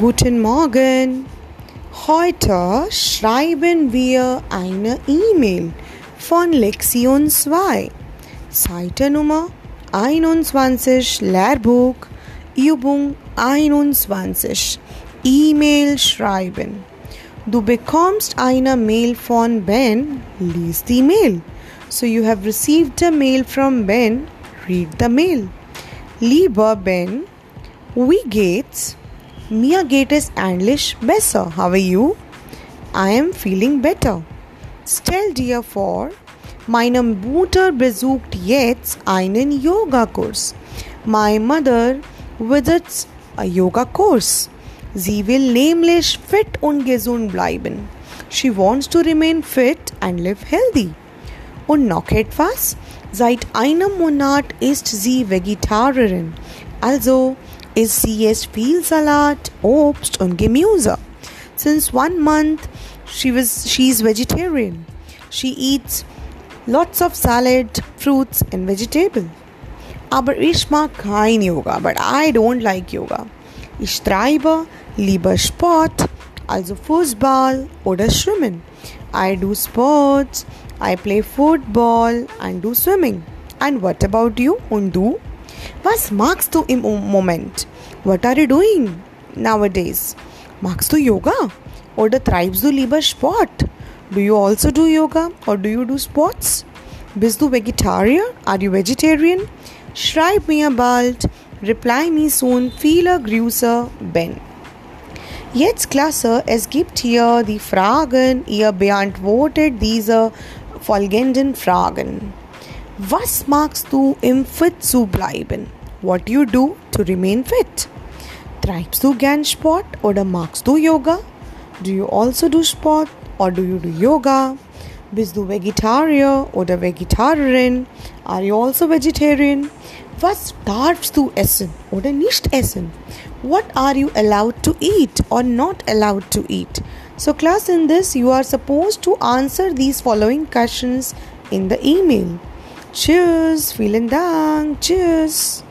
Guten Morgen. Heute schreiben wir eine E-Mail von Lektion 2. Seite Nummer 21 Lehrbuch Übung 21 E-Mail schreiben. Du bekommst eine Mail von Ben. Lies die Mail. So you have received a mail from Ben. Read the mail. Lieber Ben, wie geht's? Mir geht es eigentlich besser. How are you? I am feeling better. Stell dir vor, meine Mutter besucht jetzt einen Yoga-Kurs. My mother visits a yoga course. Sie will nämlich fit und gesund bleiben. She wants to remain fit and live healthy. Und noch etwas, seit einem Monat ist sie Vegetarierin. Also ist sie es viel Salat, Obst und Gemüse. Since one month she was she is vegetarian. She eats lots of salad, fruits and vegetable. Aber ich mag kein Yoga, but I don't like Yoga. Ich treibe lieber Sport, also Fußball oder Schwimmen. I do sports, I play football and do swimming. And what about you? Und du? Was magst du im Moment? What are you doing nowadays? Magst du Yoga? Oder treibst du lieber Sport? Do you also do yoga or do you do sports? Bist du Vegetarier? Are you vegetarian? Schreib mir bald. Reply me soon. Viele Grüße, Ben. Jetzt klasse, es gibt hier die Fragen. Ihr beantwortet diese folgenden Fragen. Was magst du, im Fit zu bleiben? What do you do to remain fit? Treibst du gern Sport oder magst du Yoga? Do you also do Sport or do you do Yoga? Bist du Vegetarier oder Vegetarierin? Are you also vegetarian? Was darfst du essen oder nicht essen? What are you allowed to eat or not allowed to eat? So, class, in this, you are supposed to answer these following questions in the email. Cheers, vielen Dank, cheers.